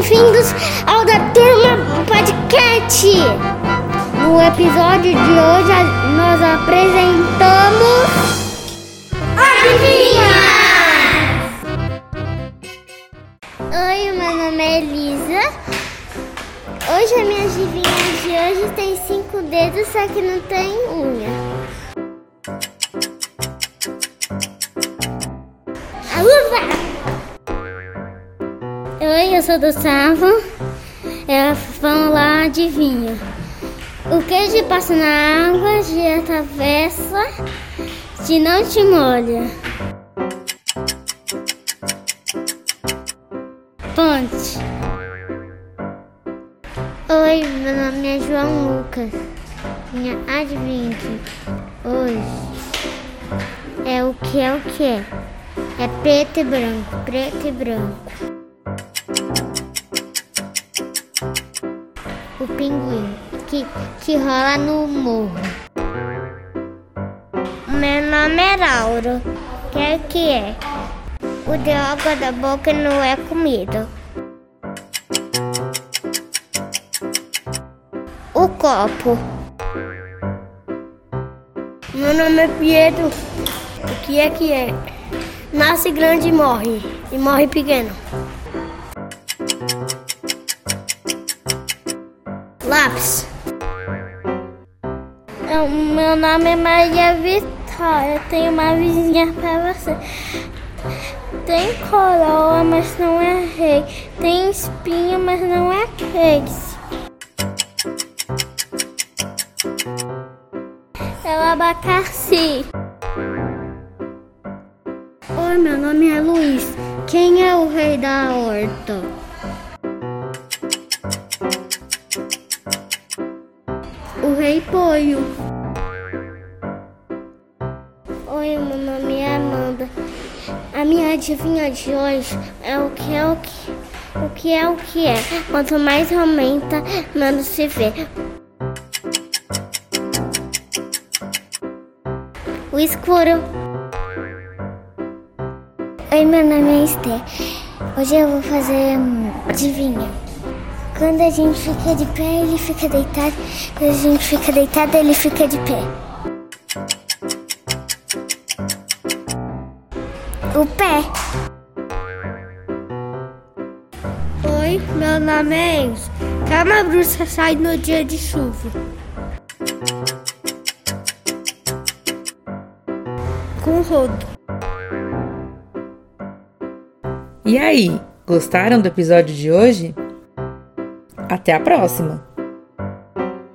bem-vindos ao da Turma Podcast. No episódio de hoje nós apresentamos Adivinha! Oi, meu nome é Elisa. Hoje a minha adivinha de hoje tem cinco dedos, só que não tem unha. Oi, eu sou do Savo. É, vamos lá, adivinha. O queijo passa na água, de atravessa, de não te molha. Ponte. Oi, meu nome é João Lucas. Minha adivinha hoje é o que é o que é. É preto e branco, preto e branco. Pinguim que, que rola no morro. Meu nome é Lauro. Que é que é? O de água da boca não é comida. O copo. Meu nome é Pietro. O que é que é? Nasce grande e morre. E morre pequeno. Lápis. É, meu nome é Maria Vitória. Tenho uma vizinha para você. Tem coroa, mas não é rei. Tem espinho, mas não é reis. É o abacaxi. Oi, meu nome é Luiz. Quem é o rei da horta? Rei Poio. Oi, meu nome é Amanda. A minha adivinha de hoje é o que é o que. O que é o que é. Quanto mais aumenta, menos se vê. O escuro. Oi, meu nome é Esther. Hoje eu vou fazer hum, adivinha. Quando a gente fica de pé, ele fica deitado. Quando a gente fica deitado, ele fica de pé. O pé. Oi, meu nome é Enzo. Cama bruxa sai no dia de chuva. Com rodo. E aí, gostaram do episódio de hoje? Até a próxima!